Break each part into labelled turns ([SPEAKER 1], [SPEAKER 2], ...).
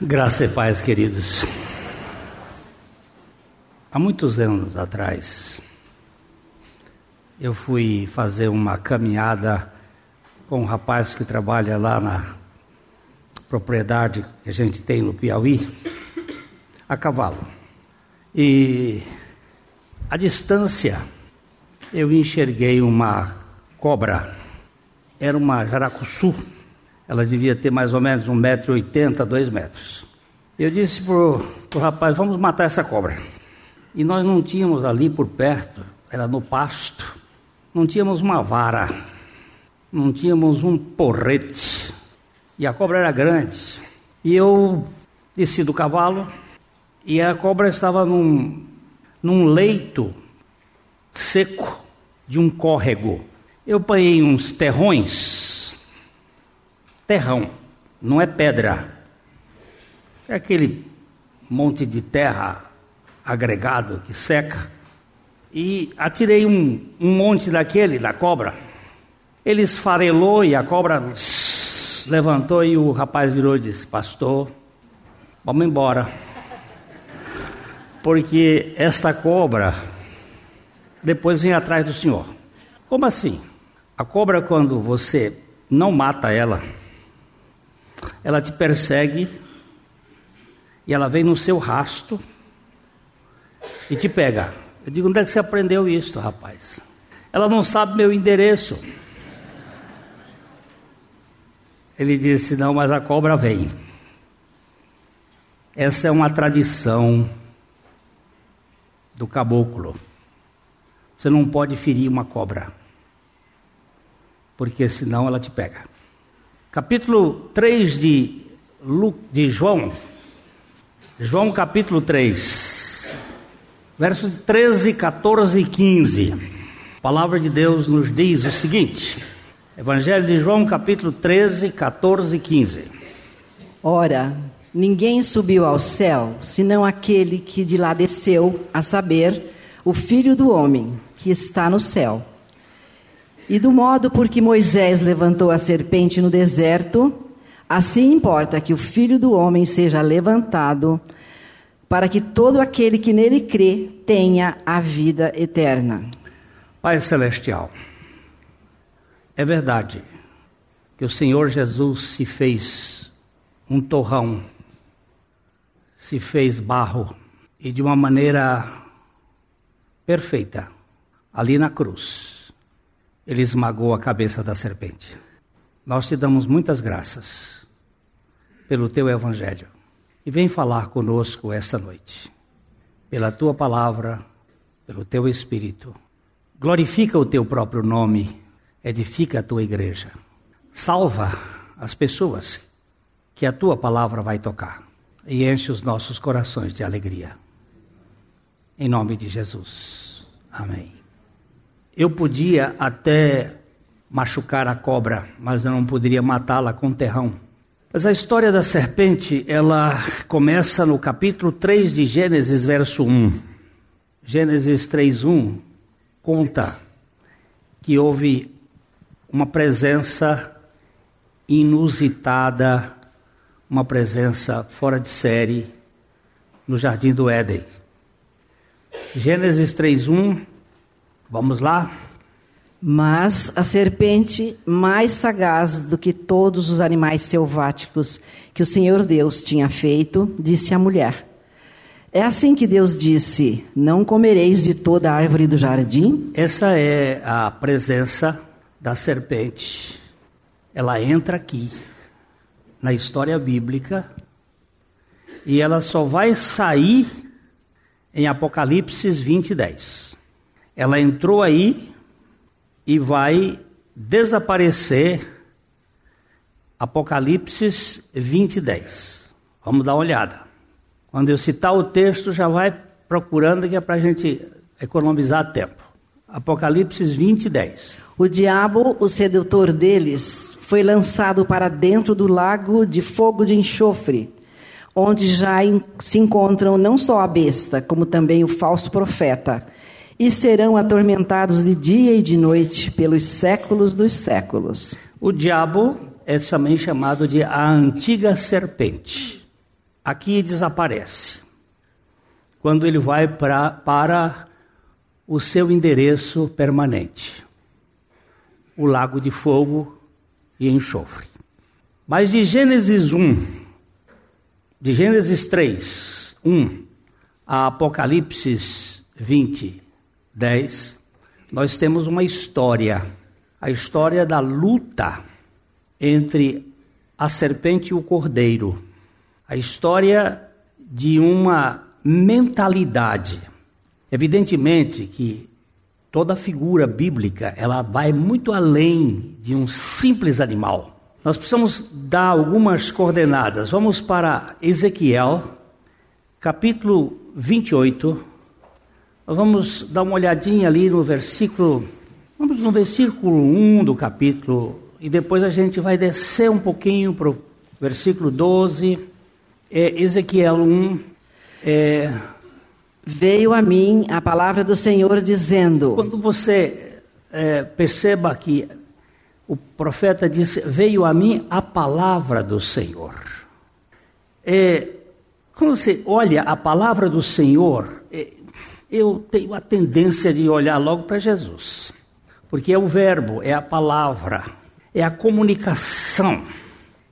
[SPEAKER 1] Graça e paz, queridos. Há muitos anos atrás, eu fui fazer uma caminhada com um rapaz que trabalha lá na propriedade que a gente tem no Piauí, a cavalo. E a distância, eu enxerguei uma cobra, era uma jaracuçu ela devia ter mais ou menos 1,80m, 2 metros. Eu disse para o rapaz, vamos matar essa cobra. E nós não tínhamos ali por perto, era no pasto, não tínhamos uma vara, não tínhamos um porrete. E a cobra era grande. E eu desci do cavalo e a cobra estava num, num leito seco de um córrego. Eu apanhei uns terrões terrão, não é pedra. É aquele monte de terra agregado que seca. E atirei um, um monte daquele, da cobra. Ele esfarelou e a cobra levantou e o rapaz virou e disse: Pastor, vamos embora. Porque esta cobra depois vem atrás do senhor. Como assim? A cobra, quando você não mata ela, ela te persegue e ela vem no seu rasto e te pega. Eu digo, onde é que você aprendeu isso, rapaz? Ela não sabe meu endereço. Ele disse, não, mas a cobra vem. Essa é uma tradição do caboclo. Você não pode ferir uma cobra, porque senão ela te pega capítulo 3 de, Lu, de João, João capítulo 3, versos 13, 14 e 15. A palavra de Deus nos diz o seguinte: Evangelho de João, capítulo 13, 14 e 15.
[SPEAKER 2] Ora, ninguém subiu ao céu senão aquele que de lá desceu, a saber, o filho do homem que está no céu. E do modo por que Moisés levantou a serpente no deserto, assim importa que o filho do homem seja levantado, para que todo aquele que nele crê tenha a vida eterna.
[SPEAKER 1] Pai Celestial, é verdade que o Senhor Jesus se fez um torrão, se fez barro, e de uma maneira perfeita, ali na cruz ele esmagou a cabeça da serpente. Nós te damos muitas graças pelo teu evangelho e vem falar conosco esta noite. Pela tua palavra, pelo teu espírito. Glorifica o teu próprio nome, edifica a tua igreja. Salva as pessoas que a tua palavra vai tocar e enche os nossos corações de alegria. Em nome de Jesus. Amém. Eu podia até machucar a cobra, mas eu não poderia matá-la com terrão. Mas a história da serpente, ela começa no capítulo 3 de Gênesis, verso 1. Gênesis 3:1 conta que houve uma presença inusitada, uma presença fora de série no jardim do Éden. Gênesis 3:1 Vamos lá?
[SPEAKER 2] Mas a serpente, mais sagaz do que todos os animais selváticos que o Senhor Deus tinha feito, disse à mulher: É assim que Deus disse: Não comereis de toda a árvore do jardim?
[SPEAKER 1] Essa é a presença da serpente. Ela entra aqui, na história bíblica, e ela só vai sair em Apocalipse 20, 10. Ela entrou aí e vai desaparecer. Apocalipse 20, 10. Vamos dar uma olhada. Quando eu citar o texto, já vai procurando que é para a gente economizar tempo. Apocalipse 20, 10. O
[SPEAKER 2] diabo, o sedutor deles, foi lançado para dentro do lago de fogo de enxofre, onde já se encontram não só a besta, como também o falso profeta e serão atormentados de dia e de noite pelos séculos dos séculos.
[SPEAKER 1] O diabo é também chamado de a antiga serpente. Aqui desaparece. Quando ele vai pra, para o seu endereço permanente, o lago de fogo e enxofre. Mas de Gênesis 1, de Gênesis 3, 1 a Apocalipse 20, 10, nós temos uma história, a história da luta entre a serpente e o cordeiro, a história de uma mentalidade. Evidentemente que toda figura bíblica, ela vai muito além de um simples animal. Nós precisamos dar algumas coordenadas. Vamos para Ezequiel, capítulo 28, vamos dar uma olhadinha ali no versículo, vamos no versículo 1 do capítulo, e depois a gente vai descer um pouquinho para o versículo 12, é Ezequiel 1.
[SPEAKER 2] É... Veio a mim a palavra do Senhor dizendo.
[SPEAKER 1] Quando você é, perceba que o profeta disse: Veio a mim a palavra do Senhor. É, quando você olha a palavra do Senhor, é, eu tenho a tendência de olhar logo para Jesus, porque é o Verbo, é a palavra, é a comunicação.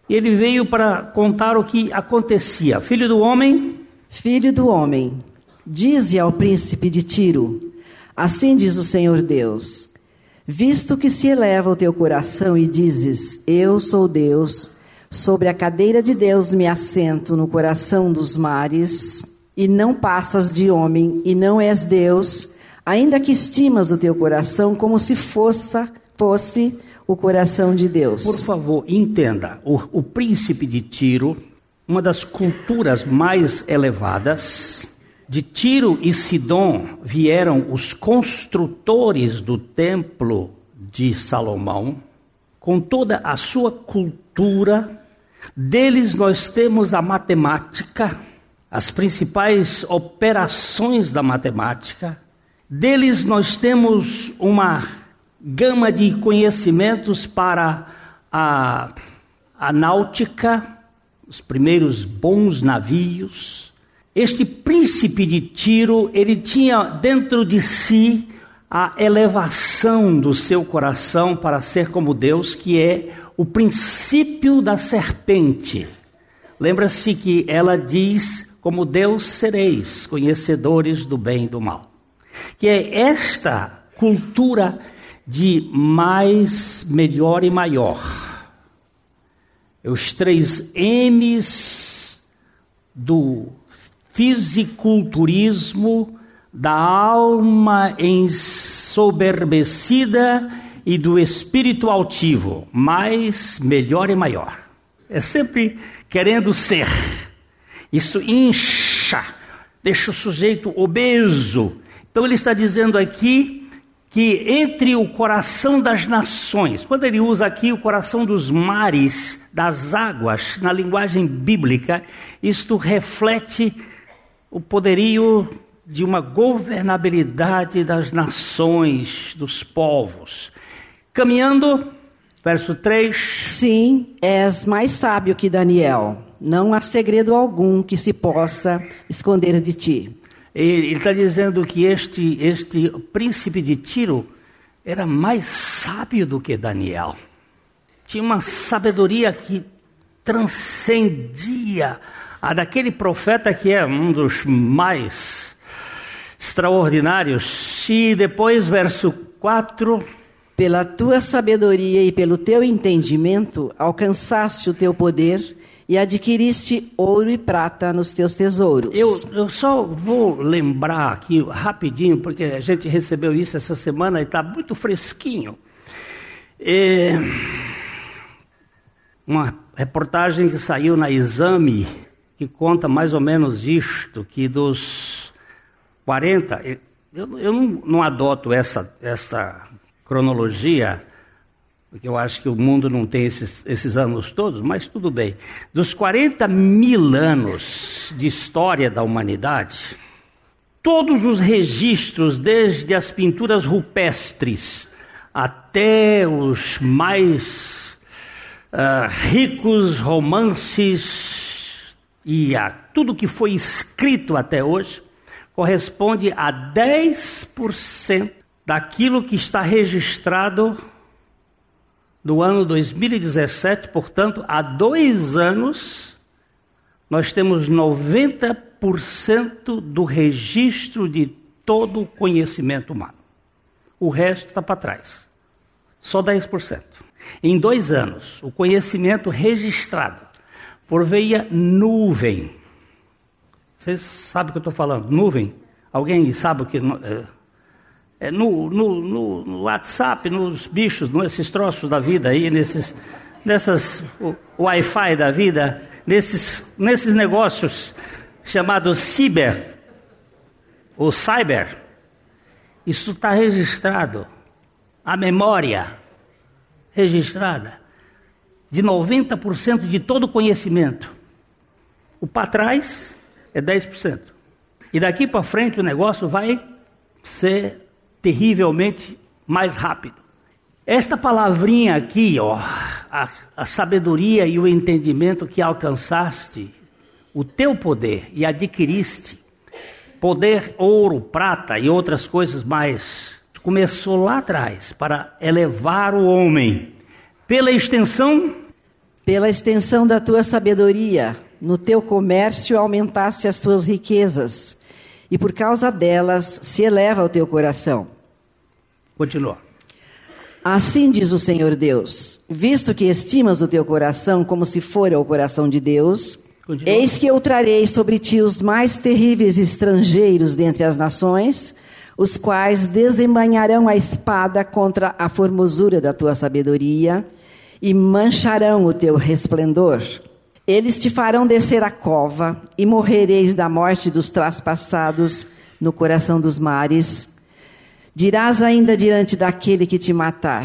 [SPEAKER 1] Ele veio para contar o que acontecia. Filho do homem?
[SPEAKER 2] Filho do homem, dize ao príncipe de Tiro: Assim diz o Senhor Deus: Visto que se eleva o teu coração e dizes: Eu sou Deus, sobre a cadeira de Deus me assento no coração dos mares e não passas de homem, e não és Deus, ainda que estimas o teu coração como se fosse, fosse o coração de Deus.
[SPEAKER 1] Por favor, entenda: o, o príncipe de Tiro, uma das culturas mais elevadas, de Tiro e Sidom vieram os construtores do templo de Salomão, com toda a sua cultura, deles nós temos a matemática as principais operações da matemática, deles nós temos uma gama de conhecimentos para a, a náutica, os primeiros bons navios. Este príncipe de Tiro, ele tinha dentro de si a elevação do seu coração para ser como Deus, que é o princípio da serpente. Lembra-se que ela diz como Deus sereis conhecedores do bem e do mal. Que é esta cultura de mais, melhor e maior. É os três M's do fisiculturismo, da alma ensoberbecida e do espírito altivo, mais, melhor e maior. É sempre querendo ser. Isso incha, deixa o sujeito obeso. Então ele está dizendo aqui que entre o coração das nações, quando ele usa aqui o coração dos mares, das águas, na linguagem bíblica, isto reflete o poderio de uma governabilidade das nações, dos povos. Caminhando, verso 3.
[SPEAKER 2] Sim, és mais sábio que Daniel. Não há segredo algum que se possa esconder de ti.
[SPEAKER 1] Ele está dizendo que este, este príncipe de Tiro era mais sábio do que Daniel. Tinha uma sabedoria que transcendia a daquele profeta que é um dos mais extraordinários. E depois, verso 4,
[SPEAKER 2] pela tua sabedoria e pelo teu entendimento, alcançaste o teu poder e adquiriste ouro e prata nos teus tesouros.
[SPEAKER 1] Eu, eu só vou lembrar aqui rapidinho, porque a gente recebeu isso essa semana e está muito fresquinho. É uma reportagem que saiu na Exame, que conta mais ou menos isto, que dos 40... Eu, eu não, não adoto essa, essa cronologia, porque eu acho que o mundo não tem esses, esses anos todos, mas tudo bem. Dos 40 mil anos de história da humanidade, todos os registros, desde as pinturas rupestres até os mais uh, ricos romances e a tudo que foi escrito até hoje, corresponde a 10% daquilo que está registrado no ano 2017, portanto, há dois anos, nós temos 90% do registro de todo o conhecimento humano. O resto está para trás. Só 10%. Em dois anos, o conhecimento registrado por via nuvem. Vocês sabem o que eu estou falando? Nuvem? Alguém sabe o que. Uh, é, no, no, no, no, WhatsApp, nos bichos, nesses troços da vida aí, nesses, nessas Wi-Fi da vida, nesses, nesses negócios chamados ciber, ou cyber. Isso está registrado. A memória registrada de 90% de todo o conhecimento. O para trás é 10%. E daqui para frente o negócio vai ser terrivelmente mais rápido. Esta palavrinha aqui, ó, a, a sabedoria e o entendimento que alcançaste, o teu poder e adquiriste, poder, ouro, prata e outras coisas mais, começou lá atrás para elevar o homem pela extensão
[SPEAKER 2] pela extensão da tua sabedoria, no teu comércio aumentaste as tuas riquezas, e por causa delas se eleva o teu coração.
[SPEAKER 1] Continua.
[SPEAKER 2] Assim diz o Senhor Deus: visto que estimas o teu coração como se fora o coração de Deus, Continua. eis que eu trarei sobre ti os mais terríveis estrangeiros dentre as nações, os quais desembanharão a espada contra a formosura da tua sabedoria e mancharão o teu resplendor. Eles te farão descer a cova e morrereis da morte dos traspassados no coração dos mares Dirás ainda diante daquele que te matar: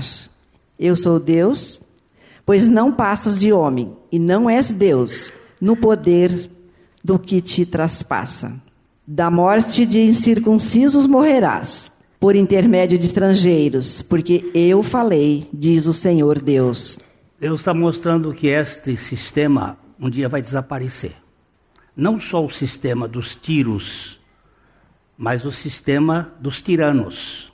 [SPEAKER 2] Eu sou Deus, pois não passas de homem, e não és Deus, no poder do que te traspassa. Da morte de incircuncisos morrerás, por intermédio de estrangeiros, porque eu falei, diz o Senhor Deus.
[SPEAKER 1] Deus está mostrando que este sistema um dia vai desaparecer. Não só o sistema dos tiros mas o sistema dos tiranos.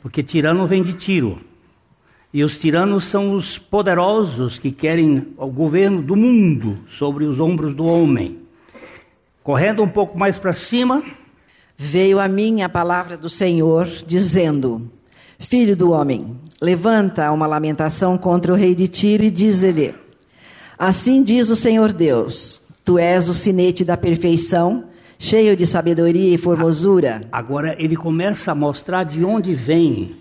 [SPEAKER 1] Porque tirano vem de tiro. E os tiranos são os poderosos que querem o governo do mundo sobre os ombros do homem. Correndo um pouco mais para cima.
[SPEAKER 2] Veio a mim a palavra do Senhor, dizendo: Filho do homem, levanta uma lamentação contra o rei de Tiro e diz-lhe: Assim diz o Senhor Deus: Tu és o sinete da perfeição cheio de sabedoria e formosura.
[SPEAKER 1] Agora ele começa a mostrar de onde vem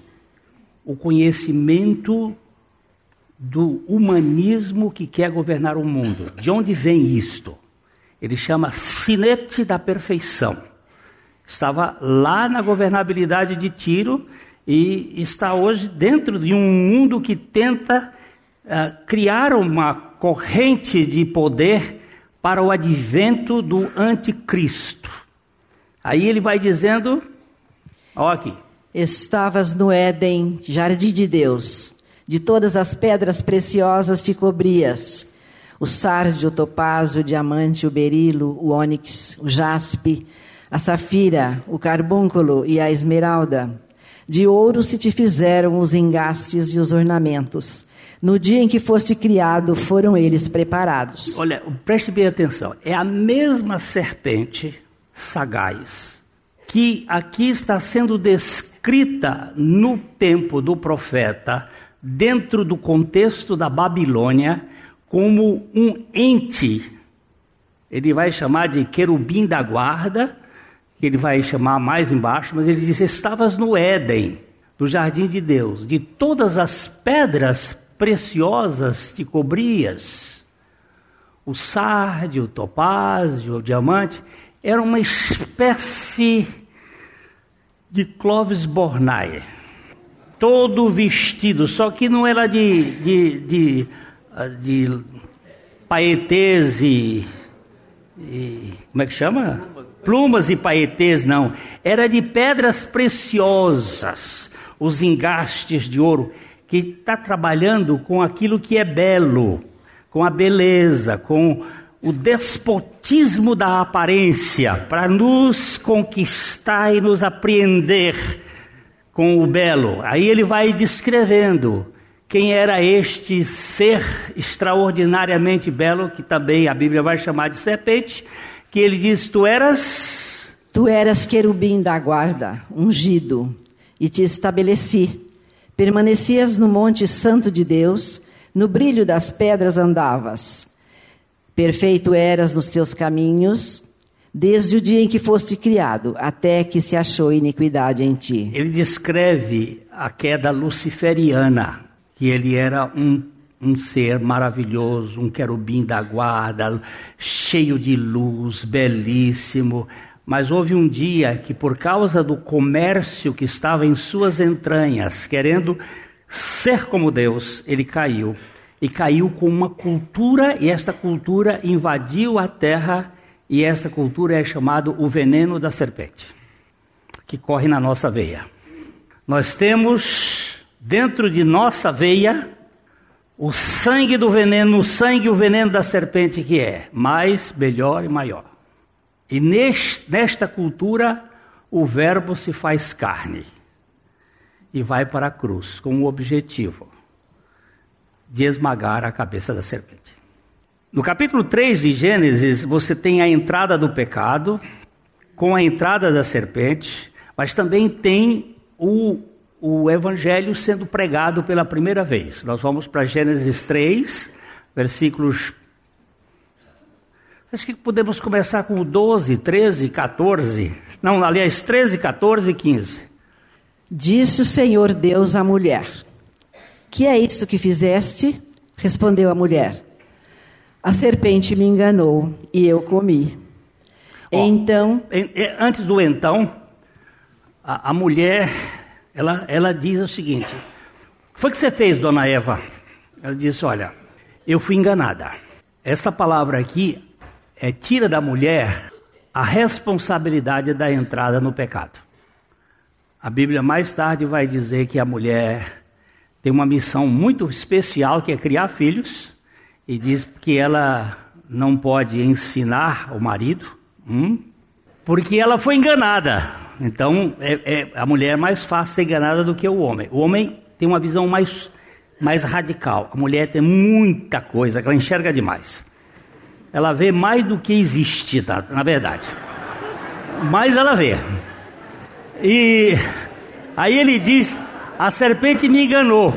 [SPEAKER 1] o conhecimento do humanismo que quer governar o mundo. De onde vem isto? Ele chama sinete da perfeição. Estava lá na governabilidade de Tiro e está hoje dentro de um mundo que tenta uh, criar uma corrente de poder para o advento do anticristo. Aí ele vai dizendo, ó aqui.
[SPEAKER 2] Estavas no Éden, jardim de Deus. De todas as pedras preciosas te cobrias. O sardio, o topázio, o diamante, o berilo, o ônix, o jaspe, a safira, o carbúnculo e a esmeralda. De ouro se te fizeram os engastes e os ornamentos. No dia em que foste criado, foram eles preparados.
[SPEAKER 1] Olha, preste bem atenção. É a mesma serpente sagaz que aqui está sendo descrita no tempo do profeta, dentro do contexto da Babilônia, como um ente. Ele vai chamar de querubim da guarda que ele vai chamar mais embaixo, mas ele diz: Estavas no Éden, no jardim de Deus, de todas as pedras preciosas te cobrias. O sardio, o topázio, o diamante, era uma espécie de Clovis Bornai, todo vestido, só que não era de, de, de, de paetese, e, como é que chama? plumas e paetês, não. Era de pedras preciosas, os engastes de ouro, que está trabalhando com aquilo que é belo, com a beleza, com o despotismo da aparência, para nos conquistar e nos apreender com o belo. Aí ele vai descrevendo quem era este ser extraordinariamente belo, que também a Bíblia vai chamar de serpente, que ele diz: Tu eras.
[SPEAKER 2] Tu eras querubim da guarda, ungido, e te estabeleci. Permanecias no Monte Santo de Deus, no brilho das pedras andavas. Perfeito eras nos teus caminhos, desde o dia em que foste criado, até que se achou iniquidade em ti.
[SPEAKER 1] Ele descreve a queda luciferiana, que ele era um um ser maravilhoso, um querubim da guarda, cheio de luz, belíssimo. Mas houve um dia que, por causa do comércio que estava em suas entranhas, querendo ser como Deus, ele caiu. E caiu com uma cultura, e esta cultura invadiu a terra, e esta cultura é chamada o veneno da serpente, que corre na nossa veia. Nós temos dentro de nossa veia o sangue do veneno, o sangue e o veneno da serpente que é, mais, melhor e maior. E neste, nesta cultura, o Verbo se faz carne e vai para a cruz com o objetivo de esmagar a cabeça da serpente. No capítulo 3 de Gênesis, você tem a entrada do pecado com a entrada da serpente, mas também tem o o evangelho sendo pregado pela primeira vez. Nós vamos para Gênesis 3, versículos. Acho que podemos começar com o 12, 13, 14. Não, aliás, 13, 14 e 15.
[SPEAKER 2] Disse o Senhor Deus à mulher: Que é isto que fizeste? Respondeu a mulher: A serpente me enganou e eu comi. Ó, então.
[SPEAKER 1] Antes do então, a, a mulher ela, ela diz o seguinte: O que foi que você fez, dona Eva? Ela disse: Olha, eu fui enganada. Essa palavra aqui é tira da mulher a responsabilidade da entrada no pecado. A Bíblia mais tarde vai dizer que a mulher tem uma missão muito especial que é criar filhos e diz que ela não pode ensinar o marido, hum, porque ela foi enganada. Então, é, é, a mulher é mais fácil ser enganada do que o homem. O homem tem uma visão mais, mais radical. A mulher tem muita coisa, ela enxerga demais. Ela vê mais do que existe, na, tá? na verdade. Mas ela vê. E aí ele diz: A serpente me enganou.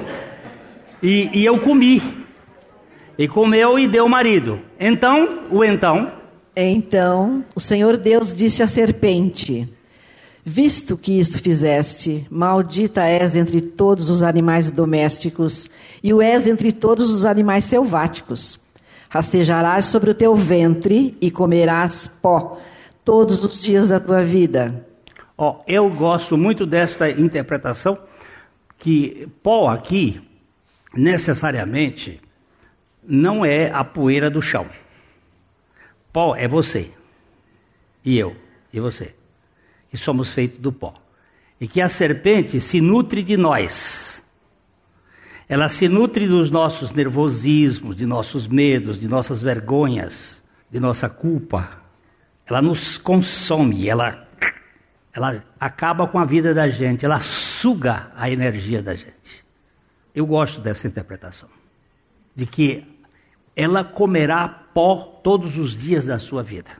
[SPEAKER 1] E, e eu comi. E comeu e deu marido. Então, o então.
[SPEAKER 2] Então, o Senhor Deus disse à serpente: Visto que isto fizeste, maldita és entre todos os animais domésticos, e o és entre todos os animais selváticos. Rastejarás sobre o teu ventre e comerás pó todos os dias da tua vida.
[SPEAKER 1] Ó, oh, eu gosto muito desta interpretação que pó aqui necessariamente não é a poeira do chão. Pó é você e eu e você que somos feitos do pó. E que a serpente se nutre de nós. Ela se nutre dos nossos nervosismos, de nossos medos, de nossas vergonhas, de nossa culpa. Ela nos consome, ela, ela acaba com a vida da gente, ela suga a energia da gente. Eu gosto dessa interpretação, de que ela comerá pó todos os dias da sua vida.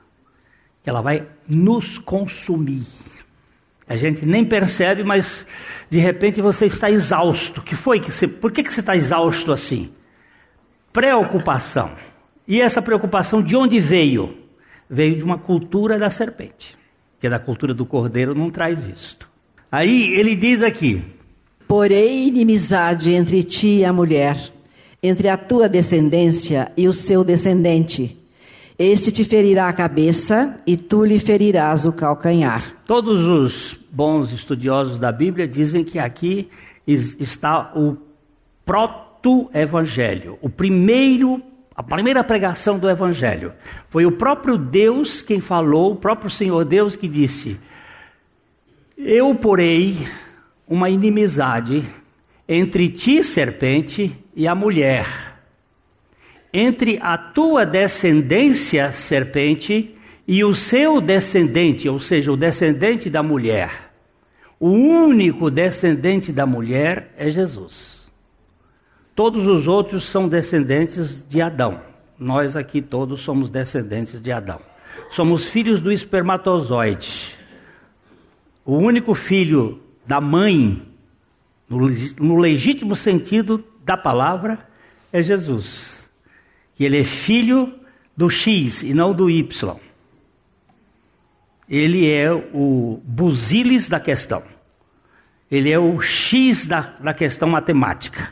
[SPEAKER 1] Ela vai nos consumir. A gente nem percebe, mas de repente você está exausto. Que foi que você, por que, que você está exausto assim? Preocupação. E essa preocupação de onde veio? Veio de uma cultura da serpente, que é da cultura do cordeiro não traz isto. Aí ele diz aqui:
[SPEAKER 2] Porém, inimizade entre ti e a mulher, entre a tua descendência e o seu descendente. Este te ferirá a cabeça e tu lhe ferirás o calcanhar.
[SPEAKER 1] Todos os bons estudiosos da Bíblia dizem que aqui está o proto-evangelho, o primeiro a primeira pregação do evangelho. Foi o próprio Deus quem falou, o próprio Senhor Deus que disse: Eu porei uma inimizade entre ti, serpente, e a mulher entre a tua descendência, serpente, e o seu descendente, ou seja, o descendente da mulher. O único descendente da mulher é Jesus. Todos os outros são descendentes de Adão. Nós aqui todos somos descendentes de Adão. Somos filhos do espermatozoide. O único filho da mãe, no legítimo sentido da palavra, é Jesus que ele é filho do X e não do Y. Ele é o busilis da questão. Ele é o X da, da questão matemática.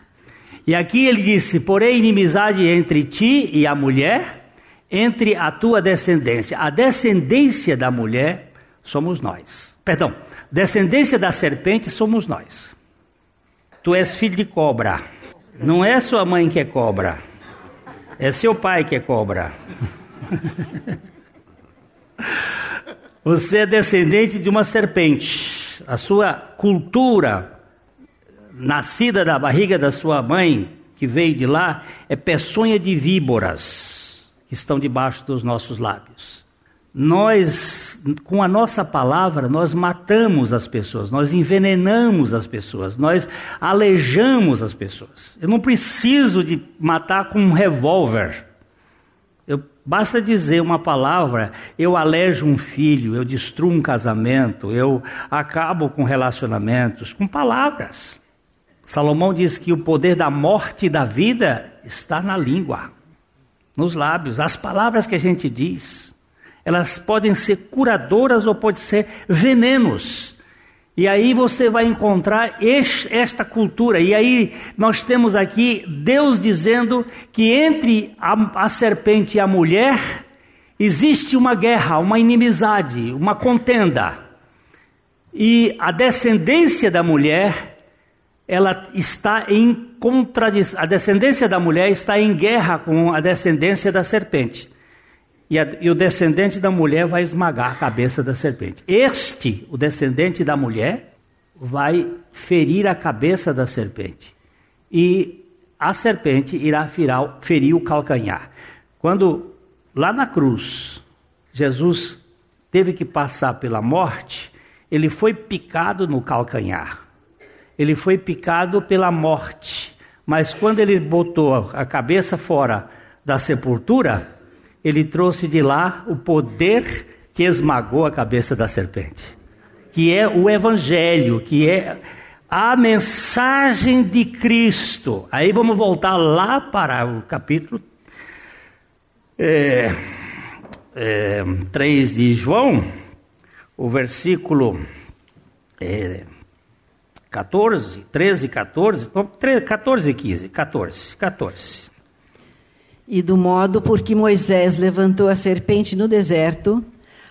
[SPEAKER 1] E aqui ele disse: porém, inimizade entre ti e a mulher, entre a tua descendência. A descendência da mulher somos nós. Perdão, descendência da serpente somos nós. Tu és filho de cobra. Não é sua mãe que é cobra. É seu pai que é cobra. Você é descendente de uma serpente. A sua cultura, nascida da barriga da sua mãe, que veio de lá, é peçonha de víboras que estão debaixo dos nossos lábios nós, com a nossa palavra, nós matamos as pessoas, nós envenenamos as pessoas, nós alejamos as pessoas. Eu não preciso de matar com um revólver. Eu, basta dizer uma palavra, eu alejo um filho, eu destruo um casamento, eu acabo com relacionamentos, com palavras. Salomão diz que o poder da morte e da vida está na língua, nos lábios, as palavras que a gente diz. Elas podem ser curadoras ou pode ser venenos. E aí você vai encontrar esta cultura. E aí nós temos aqui Deus dizendo que entre a, a serpente e a mulher existe uma guerra, uma inimizade, uma contenda. E a descendência da mulher, ela está em contradição. A descendência da mulher está em guerra com a descendência da serpente e, a, e o descendente da mulher vai esmagar a cabeça da serpente. Este, o descendente da mulher, vai ferir a cabeça da serpente. E a serpente irá firar, ferir o calcanhar. Quando lá na cruz Jesus teve que passar pela morte, ele foi picado no calcanhar. Ele foi picado pela morte. Mas quando ele botou a cabeça fora da sepultura, ele trouxe de lá o poder que esmagou a cabeça da serpente, que é o evangelho, que é a mensagem de Cristo. Aí vamos voltar lá para o capítulo é, é, 3 de João, o versículo é, 14, 13, 14, 14, e 15, 14, 14
[SPEAKER 2] e do modo por que Moisés levantou a serpente no deserto,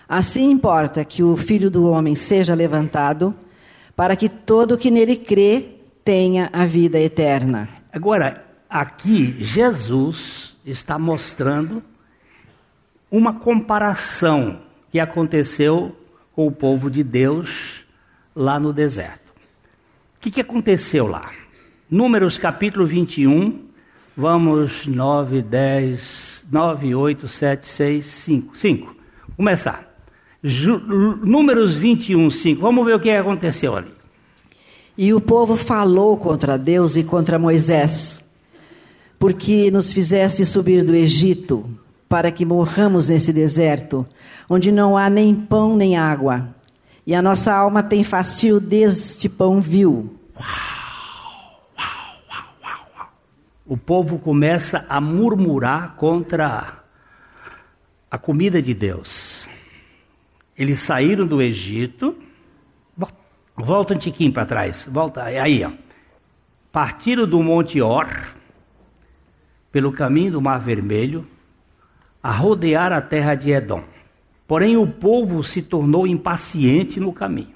[SPEAKER 2] assim importa que o filho do homem seja levantado, para que todo que nele crê tenha a vida eterna.
[SPEAKER 1] Agora, aqui Jesus está mostrando uma comparação que aconteceu com o povo de Deus lá no deserto. O que, que aconteceu lá? Números capítulo 21, Vamos 9, 10, 9, 8, 7, 6, 5. 5. Começar. Ju, números 21, 5. Vamos ver o que aconteceu ali.
[SPEAKER 2] E o povo falou contra Deus e contra Moisés, porque nos fizesse subir do Egito, para que morramos nesse deserto, onde não há nem pão nem água, e a nossa alma tem fastio deste pão vil. Uau!
[SPEAKER 1] o povo começa a murmurar contra a comida de Deus. Eles saíram do Egito, volta um tiquinho para trás, volta é aí, ó. Partiram do Monte Or, pelo caminho do Mar Vermelho, a rodear a terra de Edom. Porém, o povo se tornou impaciente no caminho.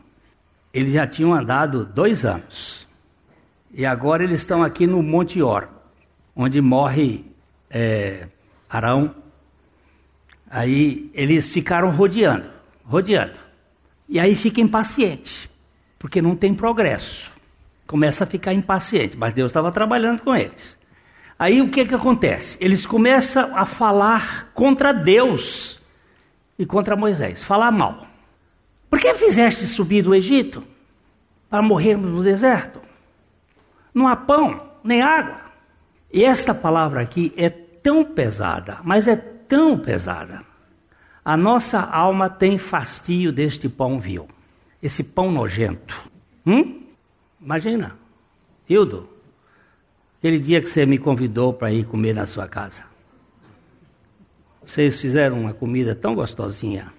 [SPEAKER 1] Eles já tinham andado dois anos. E agora eles estão aqui no Monte Or onde morre é, Arão. Aí eles ficaram rodeando, rodeando. E aí fica impaciente, porque não tem progresso. Começa a ficar impaciente, mas Deus estava trabalhando com eles. Aí o que, que acontece? Eles começam a falar contra Deus e contra Moisés, falar mal. Por que fizeste subir do Egito para morrermos no deserto? Não há pão nem água. E esta palavra aqui é tão pesada, mas é tão pesada. A nossa alma tem fastio deste pão vil, esse pão nojento. Hum? Imagina, Hildo, aquele dia que você me convidou para ir comer na sua casa. Vocês fizeram uma comida tão gostosinha.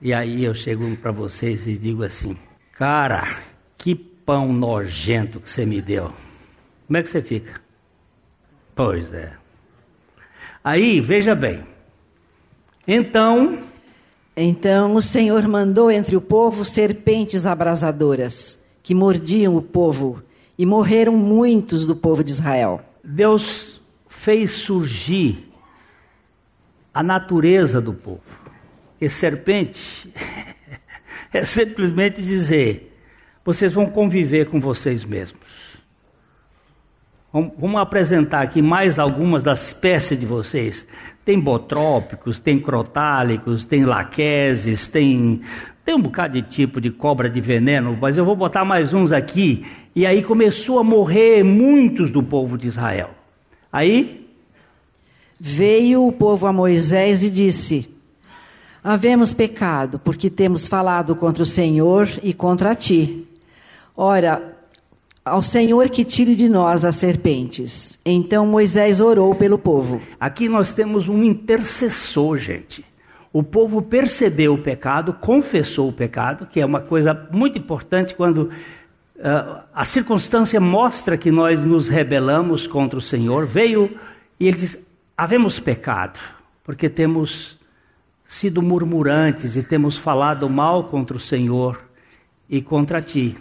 [SPEAKER 1] E aí eu chego para vocês e digo assim: Cara, que pão nojento que você me deu. Como é que você fica? Pois é. Aí, veja bem. Então.
[SPEAKER 2] Então o Senhor mandou entre o povo serpentes abrasadoras, que mordiam o povo, e morreram muitos do povo de Israel.
[SPEAKER 1] Deus fez surgir a natureza do povo. E serpente é simplesmente dizer: vocês vão conviver com vocês mesmos. Vamos apresentar aqui mais algumas das espécies de vocês. Tem botrópicos, tem crotálicos, tem laqueses, tem, tem um bocado de tipo de cobra de veneno, mas eu vou botar mais uns aqui. E aí começou a morrer muitos do povo de Israel. Aí
[SPEAKER 2] veio o povo a Moisés e disse: Havemos pecado, porque temos falado contra o Senhor e contra ti. Ora, ao Senhor que tire de nós as serpentes. Então Moisés orou pelo povo.
[SPEAKER 1] Aqui nós temos um intercessor, gente. O povo percebeu o pecado, confessou o pecado, que é uma coisa muito importante quando uh, a circunstância mostra que nós nos rebelamos contra o Senhor. Veio e ele diz: Havemos pecado, porque temos sido murmurantes e temos falado mal contra o Senhor e contra ti.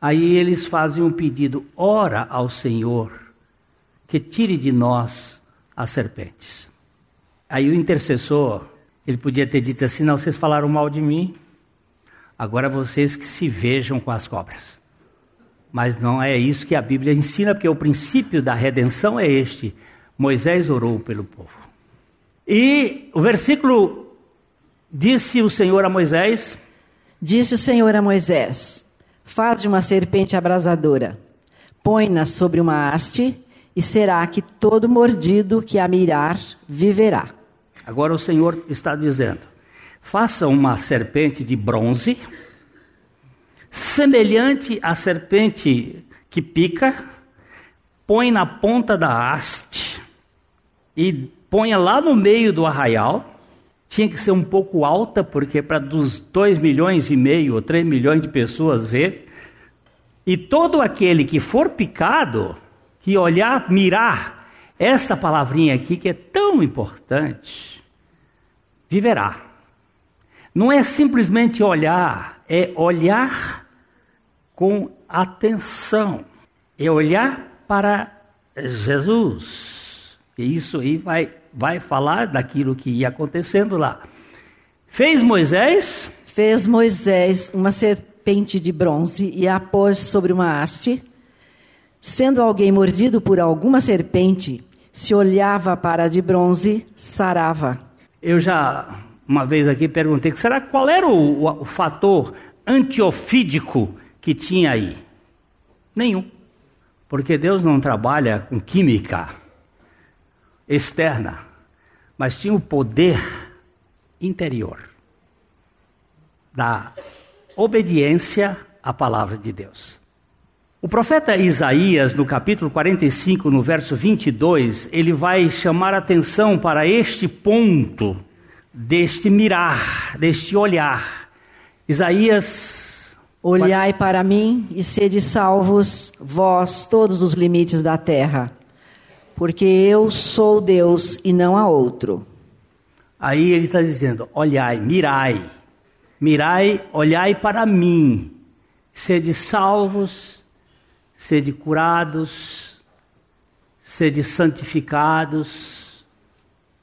[SPEAKER 1] Aí eles fazem um pedido: ora ao Senhor que tire de nós as serpentes. Aí o intercessor, ele podia ter dito assim: não, vocês falaram mal de mim, agora vocês que se vejam com as cobras. Mas não é isso que a Bíblia ensina, porque o princípio da redenção é este: Moisés orou pelo povo. E o versículo disse o Senhor a Moisés:
[SPEAKER 2] Disse o Senhor a Moisés: Faz uma serpente abrasadora, põe-na sobre uma haste, e será que todo mordido que a mirar viverá.
[SPEAKER 1] Agora o Senhor está dizendo: faça uma serpente de bronze, semelhante à serpente que pica, põe na ponta da haste e ponha lá no meio do arraial. Tinha que ser um pouco alta, porque para dos 2 milhões e meio ou 3 milhões de pessoas ver, e todo aquele que for picado, que olhar, mirar esta palavrinha aqui que é tão importante, viverá. Não é simplesmente olhar, é olhar com atenção, é olhar para Jesus. E isso aí vai, vai falar daquilo que ia acontecendo lá. Fez Moisés?
[SPEAKER 2] Fez Moisés uma serpente Pente de bronze e a pôs sobre uma haste. Sendo alguém mordido por alguma serpente, se olhava para a de bronze, sarava.
[SPEAKER 1] Eu já uma vez aqui perguntei que será qual era o, o, o fator antiofídico que tinha aí? Nenhum. Porque Deus não trabalha com química externa, mas tinha o poder interior da obediência à palavra de Deus. O profeta Isaías, no capítulo 45, no verso 22, ele vai chamar atenção para este ponto, deste mirar, deste olhar. Isaías.
[SPEAKER 2] Olhai para mim e sede salvos, vós, todos os limites da terra, porque eu sou Deus e não há outro.
[SPEAKER 1] Aí ele está dizendo: olhai, mirai Mirai, olhai para mim, sede salvos, sede curados, sede santificados.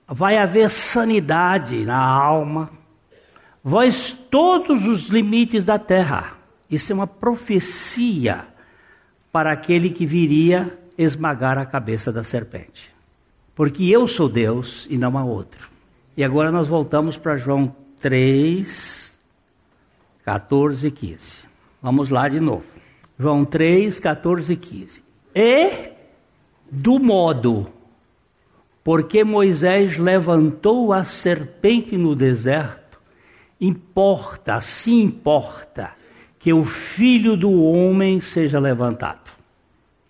[SPEAKER 1] Vai haver sanidade na alma. Vós todos os limites da terra. Isso é uma profecia para aquele que viria esmagar a cabeça da serpente. Porque eu sou Deus e não há outro. E agora nós voltamos para João 3, 14 e 15. Vamos lá de novo. João 3, 14 e 15. E do modo porque Moisés levantou a serpente no deserto, importa, se importa, que o filho do homem seja levantado.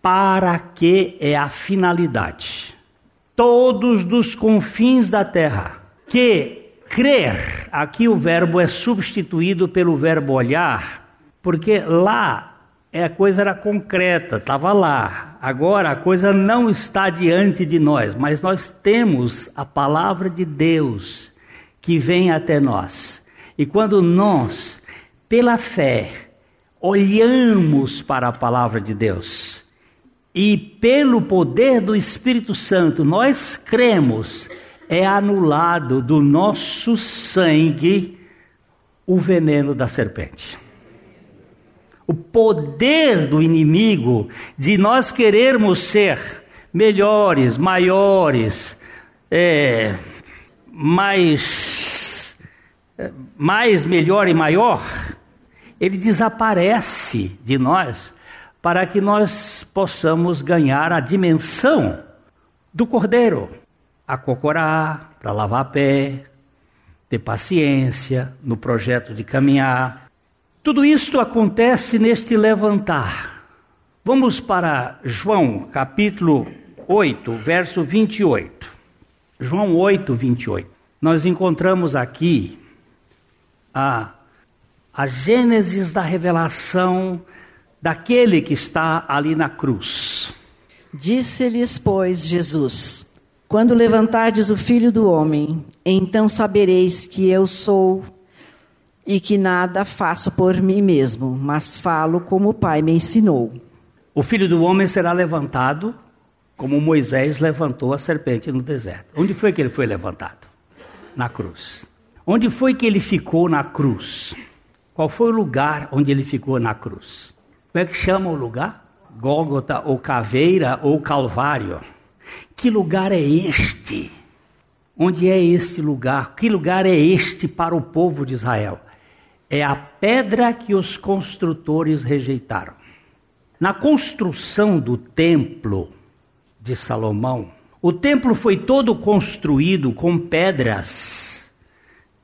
[SPEAKER 1] Para que é a finalidade? Todos dos confins da terra, que Crer, aqui o verbo é substituído pelo verbo olhar, porque lá é a coisa era concreta, estava lá. Agora a coisa não está diante de nós, mas nós temos a palavra de Deus que vem até nós. E quando nós, pela fé, olhamos para a palavra de Deus e pelo poder do Espírito Santo nós cremos é anulado do nosso sangue o veneno da serpente. O poder do inimigo de nós querermos ser melhores, maiores, é, mais, é, mais melhor e maior, ele desaparece de nós para que nós possamos ganhar a dimensão do Cordeiro acocorar, para lavar pé, ter paciência no projeto de caminhar. Tudo isto acontece neste levantar. Vamos para João capítulo 8, verso 28. João 8, 28. Nós encontramos aqui a, a gênesis da revelação daquele que está ali na cruz.
[SPEAKER 2] Disse-lhes, pois, Jesus: quando levantardes o filho do homem, então sabereis que eu sou e que nada faço por mim mesmo, mas falo como o Pai me ensinou.
[SPEAKER 1] O filho do homem será levantado como Moisés levantou a serpente no deserto. Onde foi que ele foi levantado? Na cruz. Onde foi que ele ficou na cruz? Qual foi o lugar onde ele ficou na cruz? Como é que chama o lugar? Gólgota ou caveira ou calvário. Que lugar é este? Onde é este lugar? Que lugar é este para o povo de Israel? É a pedra que os construtores rejeitaram. Na construção do templo de Salomão, o templo foi todo construído com pedras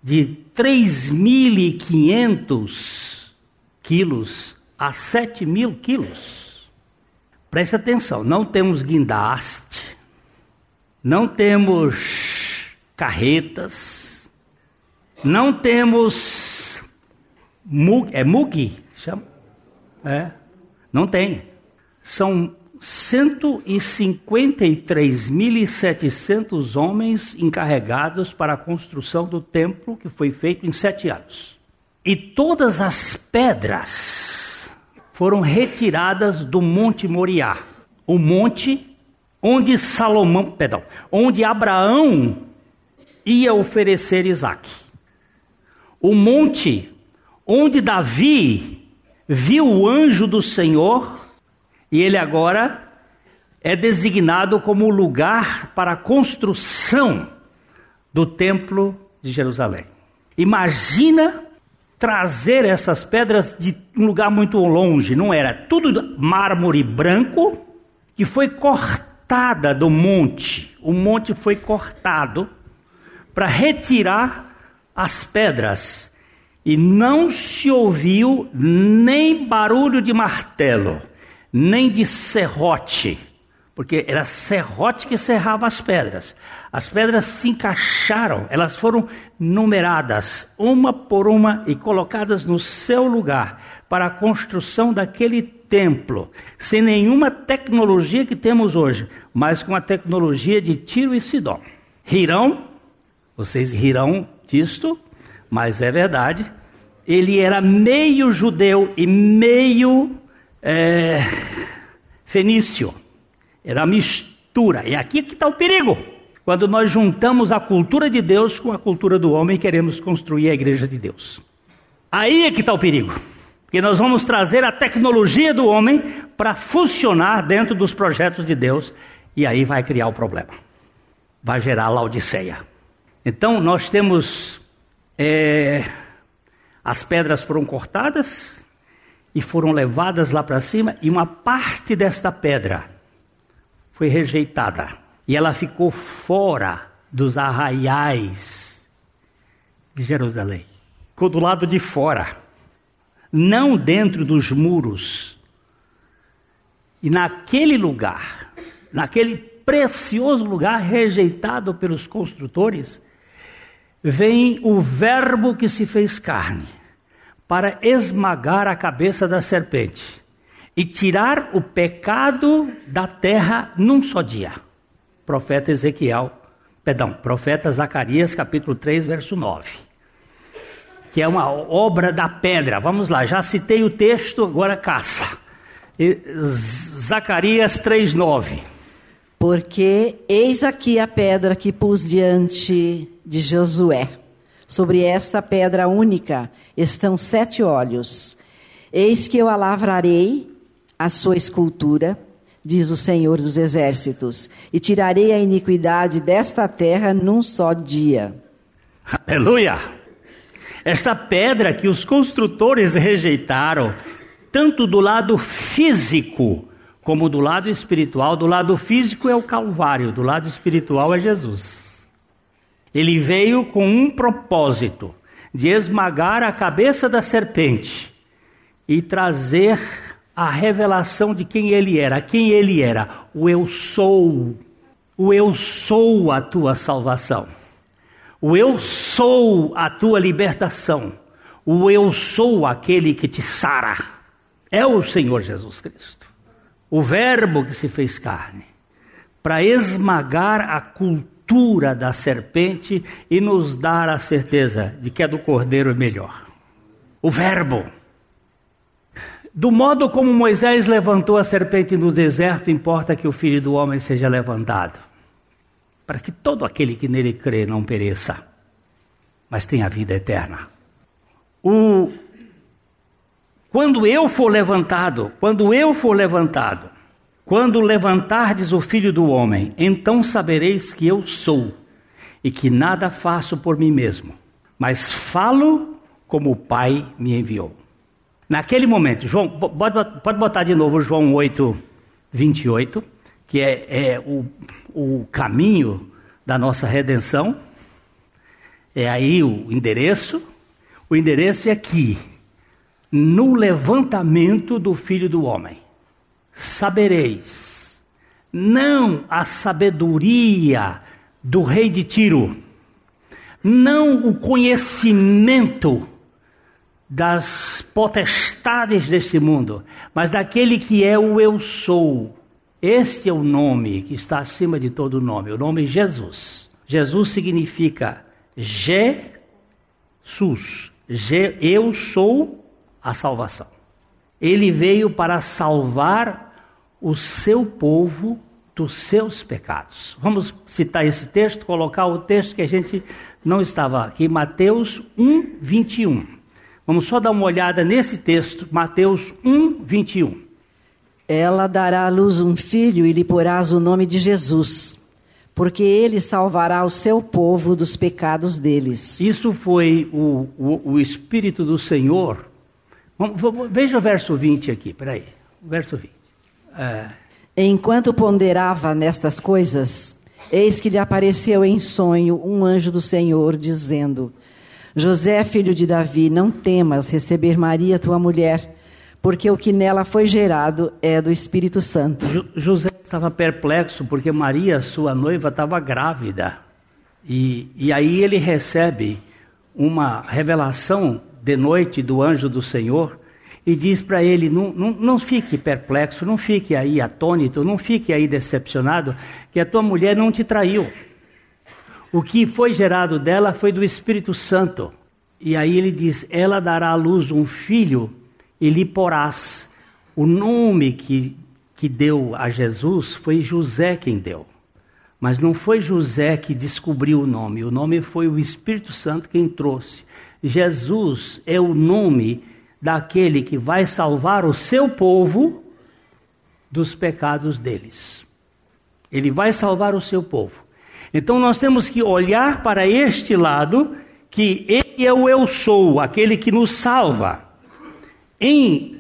[SPEAKER 1] de 3.500 quilos a 7.000 quilos. Preste atenção, não temos guindaste, não temos carretas, não temos mug, é mug, chama? É, não tem. São 153.700 homens encarregados para a construção do templo que foi feito em sete anos. E todas as pedras foram retiradas do Monte Moriá. O monte onde Salomão, perdão, onde Abraão ia oferecer Isaac. O monte onde Davi viu o anjo do Senhor e ele agora é designado como o lugar para a construção do templo de Jerusalém. Imagina trazer essas pedras de um lugar muito longe, não era tudo mármore branco que foi cortado cortada do monte. O monte foi cortado para retirar as pedras. E não se ouviu nem barulho de martelo, nem de serrote, porque era serrote que serrava as pedras. As pedras se encaixaram, elas foram numeradas, uma por uma, e colocadas no seu lugar para a construção daquele templo, sem nenhuma tecnologia que temos hoje, mas com a tecnologia de Tiro e Sidom. Rirão, vocês rirão disto, mas é verdade. Ele era meio judeu e meio é, fenício. Era mistura. E aqui é que está o perigo. Quando nós juntamos a cultura de Deus com a cultura do homem queremos construir a igreja de Deus. Aí é que está o perigo que nós vamos trazer a tecnologia do homem para funcionar dentro dos projetos de Deus, e aí vai criar o problema, vai gerar a Laodiceia. Então nós temos é, as pedras foram cortadas e foram levadas lá para cima, e uma parte desta pedra foi rejeitada e ela ficou fora dos arraiais de Jerusalém, ficou do lado de fora não dentro dos muros. E naquele lugar, naquele precioso lugar rejeitado pelos construtores, vem o Verbo que se fez carne para esmagar a cabeça da serpente e tirar o pecado da terra num só dia. Profeta Ezequiel, perdão, profeta Zacarias, capítulo 3, verso 9 que é uma obra da pedra. Vamos lá, já citei o texto, agora caça. Zacarias 3:9.
[SPEAKER 2] Porque eis aqui a pedra que pus diante de Josué. Sobre esta pedra única estão sete olhos. Eis que eu a lavrarei, a sua escultura, diz o Senhor dos Exércitos, e tirarei a iniquidade desta terra num só dia.
[SPEAKER 1] Aleluia! Esta pedra que os construtores rejeitaram, tanto do lado físico como do lado espiritual. Do lado físico é o Calvário, do lado espiritual é Jesus. Ele veio com um propósito: de esmagar a cabeça da serpente e trazer a revelação de quem ele era. Quem ele era? O eu sou. O eu sou a tua salvação. O eu sou a tua libertação. O eu sou aquele que te sara. É o Senhor Jesus Cristo. O Verbo que se fez carne para esmagar a cultura da serpente e nos dar a certeza de que a é do cordeiro é melhor. O Verbo. Do modo como Moisés levantou a serpente no deserto, importa que o filho do homem seja levantado para que todo aquele que nele crê não pereça, mas tenha vida eterna. O quando eu for levantado, quando eu for levantado, quando levantardes o filho do homem, então sabereis que eu sou e que nada faço por mim mesmo, mas falo como o Pai me enviou. Naquele momento, João, pode botar de novo João 8, 28 que é, é o, o caminho da nossa redenção, é aí o endereço. O endereço é aqui, no levantamento do filho do homem. Sabereis, não a sabedoria do rei de Tiro, não o conhecimento das potestades deste mundo, mas daquele que é o eu sou, este é o nome que está acima de todo nome, o nome Jesus. Jesus significa Jesus. Je, eu sou a salvação. Ele veio para salvar o seu povo dos seus pecados. Vamos citar esse texto, colocar o texto que a gente não estava aqui, Mateus 1, 21. Vamos só dar uma olhada nesse texto, Mateus 1, 21.
[SPEAKER 2] Ela dará à luz um filho e lhe porás o nome de Jesus, porque ele salvará o seu povo dos pecados deles.
[SPEAKER 1] Isso foi o, o, o Espírito do Senhor. veja o verso 20 aqui, peraí. Verso 20.
[SPEAKER 2] É. Enquanto ponderava nestas coisas, eis que lhe apareceu em sonho um anjo do Senhor, dizendo: José, filho de Davi, não temas receber Maria, tua mulher porque o que nela foi gerado é do Espírito Santo.
[SPEAKER 1] José estava perplexo porque Maria, sua noiva, estava grávida. E, e aí ele recebe uma revelação de noite do anjo do Senhor e diz para ele: não, não, não fique perplexo, não fique aí atônito, não fique aí decepcionado, que a tua mulher não te traiu. O que foi gerado dela foi do Espírito Santo. E aí ele diz: ela dará à luz um filho ele porás. O nome que, que deu a Jesus foi José quem deu. Mas não foi José que descobriu o nome, o nome foi o Espírito Santo quem trouxe. Jesus é o nome daquele que vai salvar o seu povo dos pecados deles. Ele vai salvar o seu povo. Então nós temos que olhar para este lado que ele é o eu sou, aquele que nos salva. Em,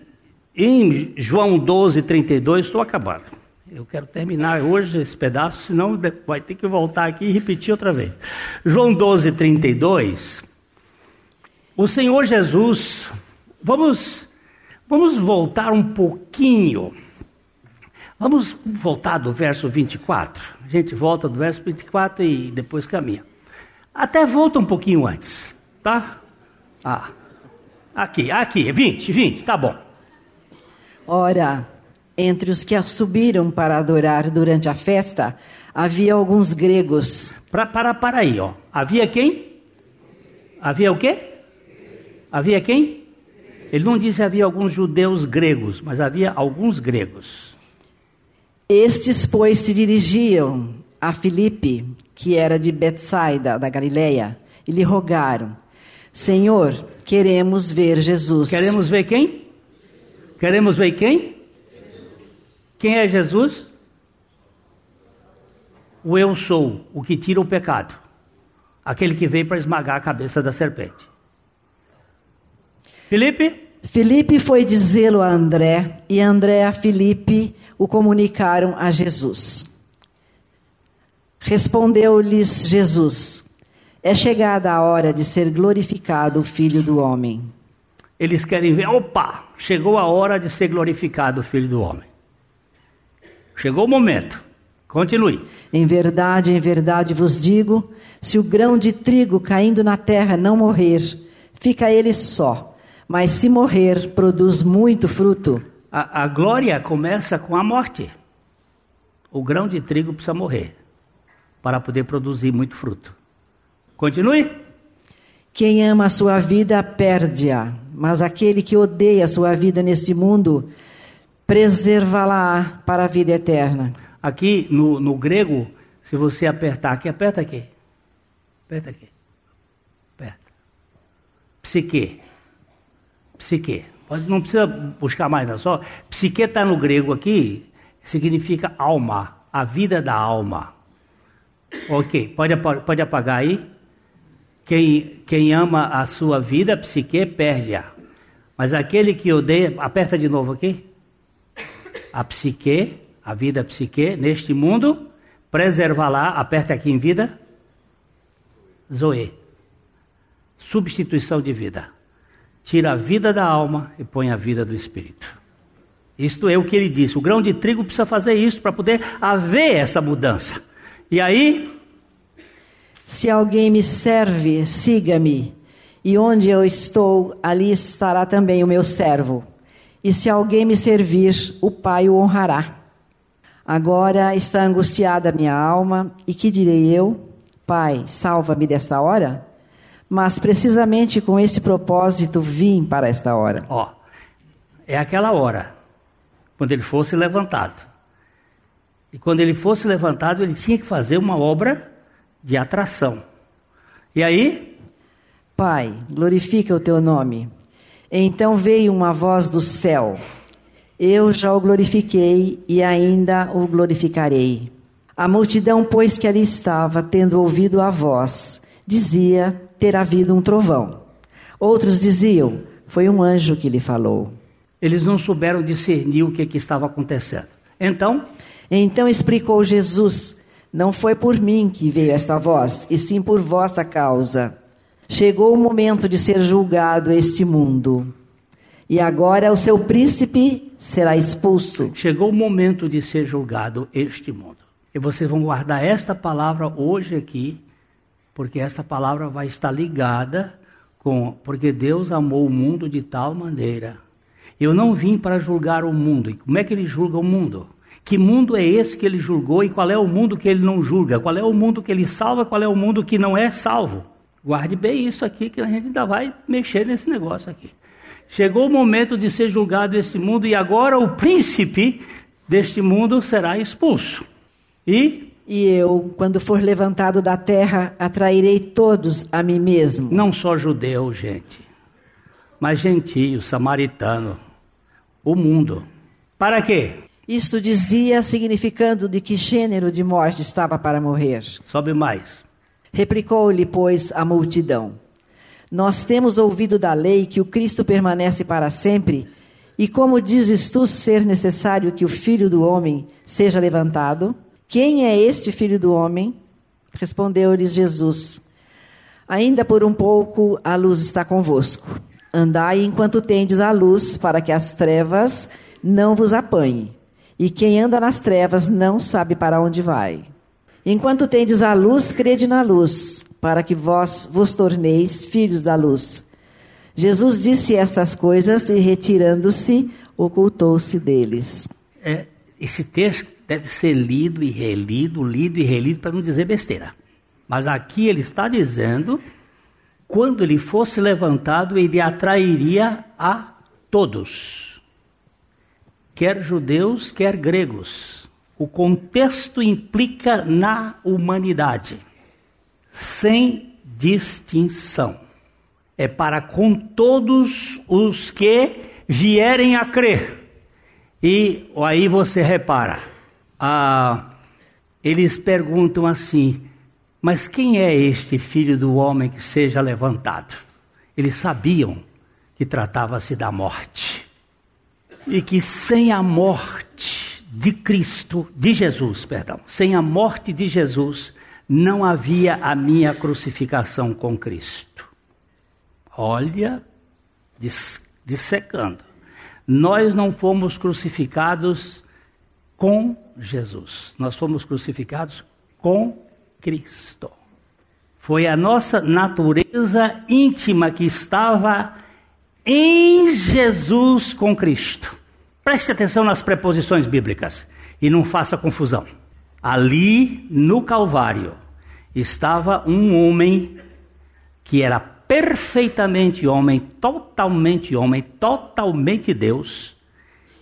[SPEAKER 1] em João 12, 32, estou acabando. Eu quero terminar hoje esse pedaço, senão vai ter que voltar aqui e repetir outra vez. João 12, 32. O Senhor Jesus, vamos, vamos voltar um pouquinho. Vamos voltar do verso 24. A gente volta do verso 24 e depois caminha. Até volta um pouquinho antes, tá? Ah. Aqui, aqui, 20, 20, tá bom.
[SPEAKER 2] Ora, entre os que subiram para adorar durante a festa, havia alguns gregos.
[SPEAKER 1] Para, para, para aí, ó. Havia quem? Havia o quê? Havia quem? Ele não disse havia alguns judeus gregos, mas havia alguns gregos.
[SPEAKER 2] Estes, pois, se dirigiam a Filipe, que era de Betsaida, da Galileia, e lhe rogaram: Senhor, Queremos ver Jesus.
[SPEAKER 1] Queremos ver quem? Queremos ver quem? Quem é Jesus? O eu sou, o que tira o pecado. Aquele que veio para esmagar a cabeça da serpente. Felipe?
[SPEAKER 2] Felipe foi dizê-lo a André, e André a Felipe o comunicaram a Jesus. Respondeu-lhes Jesus: é chegada a hora de ser glorificado o Filho do Homem.
[SPEAKER 1] Eles querem ver, opa, chegou a hora de ser glorificado o Filho do Homem. Chegou o momento. Continue.
[SPEAKER 2] Em verdade, em verdade vos digo: se o grão de trigo caindo na terra não morrer, fica ele só. Mas se morrer, produz muito fruto.
[SPEAKER 1] A, a glória começa com a morte. O grão de trigo precisa morrer para poder produzir muito fruto. Continue.
[SPEAKER 2] Quem ama a sua vida perde-a, mas aquele que odeia a sua vida neste mundo preservá-la para a vida eterna.
[SPEAKER 1] Aqui no, no grego, se você apertar aqui, aperta aqui. Aperta aqui. Aperta. Psique. Psique. Não precisa buscar mais, não. Só psique está no grego aqui, significa alma, a vida da alma. Ok, pode, pode apagar aí. Quem, quem ama a sua vida, a psique, perde-a. Mas aquele que odeia, aperta de novo aqui. A psique, a vida psique, neste mundo, preservá-la, aperta aqui em vida, zoe. Substituição de vida. Tira a vida da alma e põe a vida do espírito. Isto é o que ele disse. O grão de trigo precisa fazer isso para poder haver essa mudança. E aí,
[SPEAKER 2] se alguém me serve, siga-me, e onde eu estou, ali estará também o meu servo. E se alguém me servir, o Pai o honrará. Agora está angustiada minha alma, e que direi eu? Pai, salva-me desta hora? Mas precisamente com esse propósito vim para esta hora.
[SPEAKER 1] Ó, oh, é aquela hora, quando ele fosse levantado. E quando ele fosse levantado, ele tinha que fazer uma obra de atração. E aí?
[SPEAKER 2] Pai, glorifica o teu nome. Então veio uma voz do céu. Eu já o glorifiquei e ainda o glorificarei. A multidão, pois que ali estava, tendo ouvido a voz, dizia ter havido um trovão. Outros diziam, foi um anjo que lhe falou.
[SPEAKER 1] Eles não souberam discernir o que, que estava acontecendo. Então?
[SPEAKER 2] Então explicou Jesus não foi por mim que veio esta voz, e sim por vossa causa. Chegou o momento de ser julgado este mundo. E agora o seu príncipe será expulso.
[SPEAKER 1] Chegou o momento de ser julgado este mundo. E vocês vão guardar esta palavra hoje aqui, porque esta palavra vai estar ligada com. Porque Deus amou o mundo de tal maneira. Eu não vim para julgar o mundo. E como é que ele julga o mundo? Que mundo é esse que ele julgou e qual é o mundo que ele não julga? Qual é o mundo que ele salva? Qual é o mundo que não é salvo? Guarde bem isso aqui, que a gente ainda vai mexer nesse negócio aqui. Chegou o momento de ser julgado esse mundo e agora o príncipe deste mundo será expulso. E
[SPEAKER 2] e eu, quando for levantado da terra, atrairei todos a mim mesmo.
[SPEAKER 1] Não só judeu, gente, mas gentio, samaritano, o mundo. Para quê?
[SPEAKER 2] Isto dizia, significando de que gênero de morte estava para morrer.
[SPEAKER 1] Sobe mais.
[SPEAKER 2] Replicou-lhe, pois, a multidão: Nós temos ouvido da lei que o Cristo permanece para sempre. E como dizes tu ser necessário que o filho do homem seja levantado? Quem é este filho do homem? Respondeu-lhes Jesus: Ainda por um pouco a luz está convosco. Andai enquanto tendes a luz, para que as trevas não vos apanhem. E quem anda nas trevas não sabe para onde vai. Enquanto tendes a luz, crede na luz, para que vós vos torneis filhos da luz. Jesus disse estas coisas e, retirando-se, ocultou-se deles.
[SPEAKER 1] É, esse texto deve ser lido e relido, lido e relido, para não dizer besteira. Mas aqui ele está dizendo: quando ele fosse levantado, ele atrairia a todos quer judeus, quer gregos. O contexto implica na humanidade, sem distinção. É para com todos os que vierem a crer. E aí você repara, ah, eles perguntam assim: mas quem é este filho do homem que seja levantado? Eles sabiam que tratava-se da morte e que sem a morte de Cristo, de Jesus, perdão, sem a morte de Jesus, não havia a minha crucificação com Cristo. Olha, dissecando. Nós não fomos crucificados com Jesus, nós fomos crucificados com Cristo. Foi a nossa natureza íntima que estava em Jesus com Cristo. Preste atenção nas preposições bíblicas e não faça confusão. Ali no Calvário estava um homem que era perfeitamente homem, totalmente homem, totalmente Deus.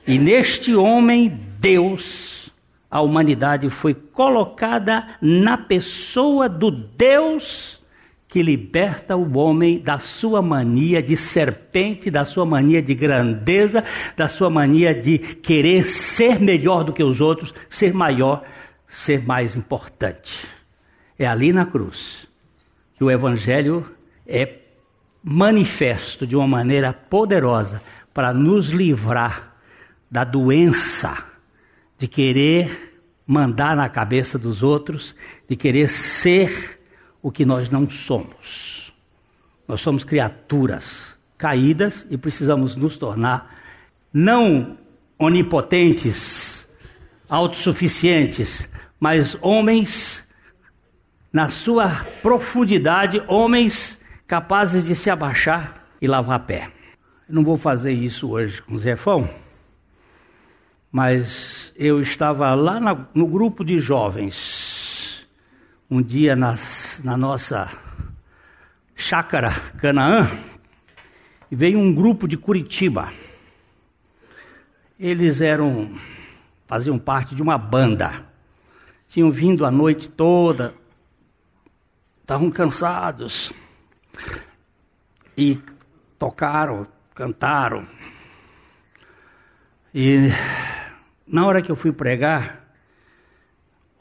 [SPEAKER 1] E neste homem, Deus, a humanidade foi colocada na pessoa do Deus que liberta o homem da sua mania de serpente, da sua mania de grandeza, da sua mania de querer ser melhor do que os outros, ser maior, ser mais importante. É ali na cruz que o Evangelho é manifesto de uma maneira poderosa para nos livrar da doença de querer mandar na cabeça dos outros, de querer ser o que nós não somos. Nós somos criaturas caídas e precisamos nos tornar não onipotentes, autossuficientes, mas homens na sua profundidade, homens capazes de se abaixar e lavar pé. Eu não vou fazer isso hoje com o Zefão, mas eu estava lá no grupo de jovens um dia nas, na nossa chácara Canaã, e veio um grupo de Curitiba. Eles eram faziam parte de uma banda. Tinham vindo a noite toda, estavam cansados e tocaram, cantaram. E na hora que eu fui pregar,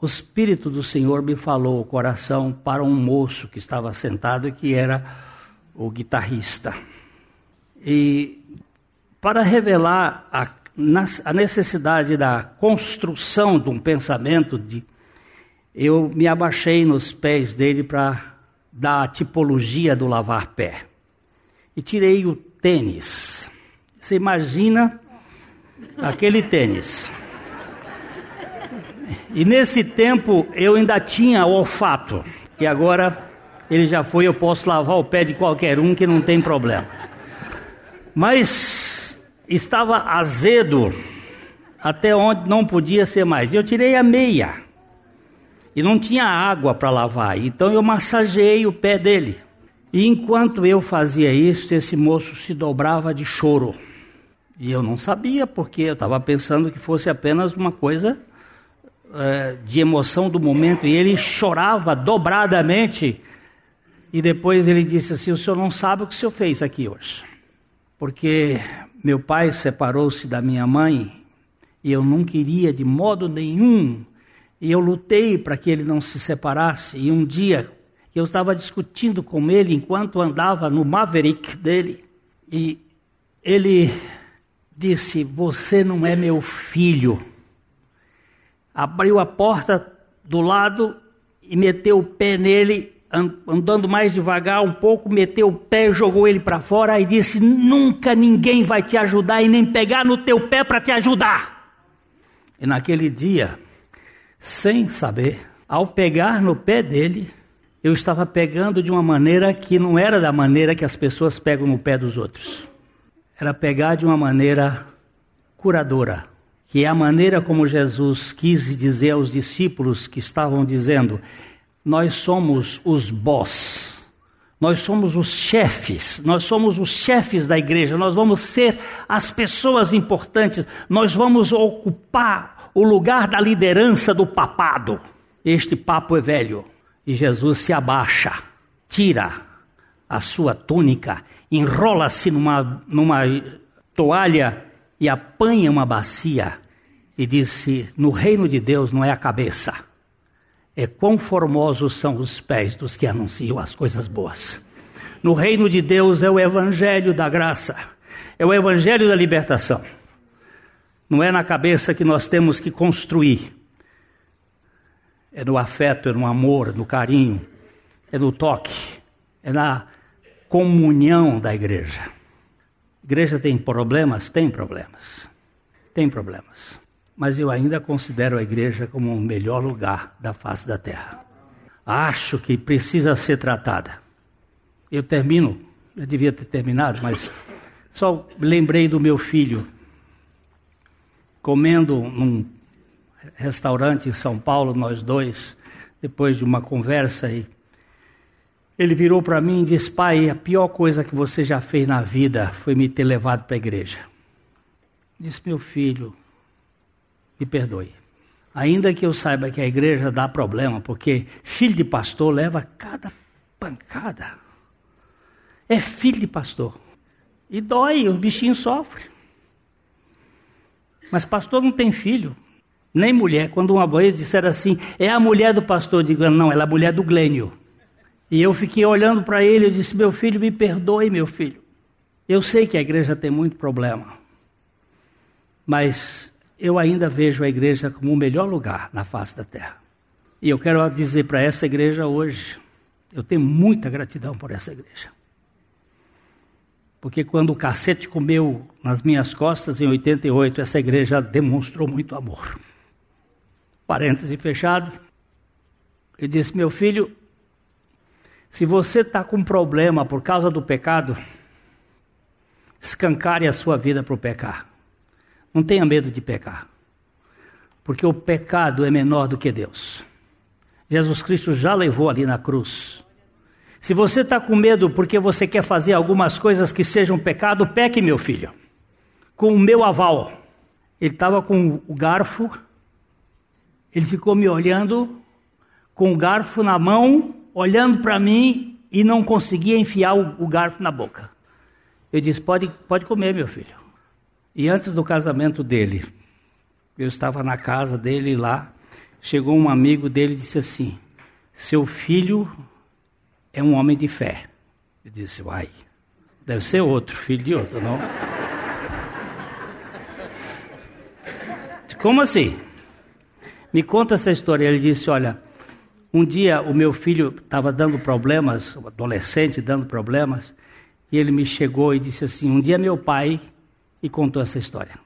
[SPEAKER 1] o Espírito do Senhor me falou o coração para um moço que estava sentado e que era o guitarrista. E para revelar a, a necessidade da construção de um pensamento, de, eu me abaixei nos pés dele para dar a tipologia do lavar pé. E tirei o tênis. Você imagina aquele tênis. E nesse tempo eu ainda tinha o olfato. E agora ele já foi, eu posso lavar o pé de qualquer um que não tem problema. Mas estava azedo até onde não podia ser mais. Eu tirei a meia. E não tinha água para lavar. Então eu massageei o pé dele. E enquanto eu fazia isso, esse moço se dobrava de choro. E eu não sabia, porque eu estava pensando que fosse apenas uma coisa é, de emoção do momento e ele chorava dobradamente. E depois ele disse assim: O senhor não sabe o que o senhor fez aqui hoje. Porque meu pai separou-se da minha mãe e eu não queria de modo nenhum. E eu lutei para que ele não se separasse. E um dia eu estava discutindo com ele enquanto andava no Maverick dele. E ele disse: Você não é meu filho abriu a porta do lado e meteu o pé nele, andando mais devagar um pouco, meteu o pé, jogou ele para fora e disse: Nunca ninguém vai te ajudar e nem pegar no teu pé para te ajudar. E naquele dia, sem saber, ao pegar no pé dele, eu estava pegando de uma maneira que não era da maneira que as pessoas pegam no pé dos outros. Era pegar de uma maneira curadora, que é a maneira como Jesus quis dizer aos discípulos que estavam dizendo: Nós somos os boss, nós somos os chefes, nós somos os chefes da igreja, nós vamos ser as pessoas importantes, nós vamos ocupar o lugar da liderança do papado. Este papo é velho e Jesus se abaixa, tira a sua túnica, enrola-se numa, numa toalha e apanha uma bacia e disse: No reino de Deus não é a cabeça, é quão formosos são os pés dos que anunciam as coisas boas. No reino de Deus é o evangelho da graça, é o evangelho da libertação. Não é na cabeça que nós temos que construir, é no afeto, é no amor, no carinho, é no toque, é na comunhão da igreja. Igreja tem problemas? Tem problemas. Tem problemas. Mas eu ainda considero a igreja como o melhor lugar da face da terra. Acho que precisa ser tratada. Eu termino, já devia ter terminado, mas só lembrei do meu filho comendo num restaurante em São Paulo, nós dois, depois de uma conversa e ele virou para mim e disse: Pai, a pior coisa que você já fez na vida foi me ter levado para a igreja. Disse: Meu filho, me perdoe. Ainda que eu saiba que a igreja dá problema, porque filho de pastor leva cada pancada. É filho de pastor. E dói, o bichinho sofre. Mas pastor não tem filho, nem mulher. Quando uma vez disseram assim, é a mulher do pastor, digo, não, ela é a mulher do Glênio. E eu fiquei olhando para ele e disse: Meu filho, me perdoe, meu filho. Eu sei que a igreja tem muito problema, mas eu ainda vejo a igreja como o melhor lugar na face da terra. E eu quero dizer para essa igreja hoje: eu tenho muita gratidão por essa igreja. Porque quando o cacete comeu nas minhas costas em 88, essa igreja demonstrou muito amor. Parêntese fechado. Eu disse: Meu filho, se você está com problema por causa do pecado, escancare a sua vida para o pecar. Não tenha medo de pecar, porque o pecado é menor do que Deus. Jesus Cristo já levou ali na cruz. Se você está com medo porque você quer fazer algumas coisas que sejam pecado, peque, meu filho, com o meu aval. Ele estava com o garfo, ele ficou me olhando com o garfo na mão olhando para mim e não conseguia enfiar o, o, garfo na boca. Eu disse: pode, pode comer, meu filho. E antes do casamento dele, eu estava na casa dele lá. Chegou um amigo dele e disse assim: Seu filho é um homem de fé. Eu disse: Uai, deve ser outro, filho de outro, não? Como assim? Me conta essa história. Ele disse: Olha, um dia o meu filho estava dando problemas, um adolescente dando problemas, e ele me chegou e disse assim: Um dia meu pai e contou essa história.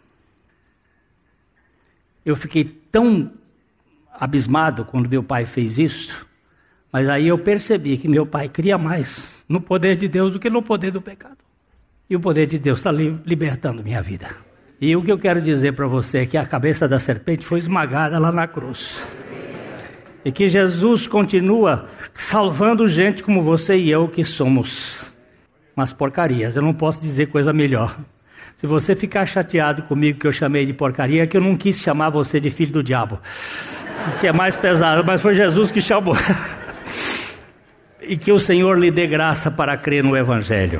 [SPEAKER 1] Eu fiquei tão abismado quando meu pai fez isso, mas aí eu percebi que meu pai cria mais no poder de Deus do que no poder do pecado. E o poder de Deus está libertando minha vida. E o que eu quero dizer para você é que a cabeça da serpente foi esmagada lá na cruz e que Jesus continua salvando gente como você e eu que somos mas porcarias. Eu não posso dizer coisa melhor. Se você ficar chateado comigo que eu chamei de porcaria, é que eu não quis chamar você de filho do diabo, que é mais pesado, mas foi Jesus que chamou. e que o Senhor lhe dê graça para crer no Evangelho.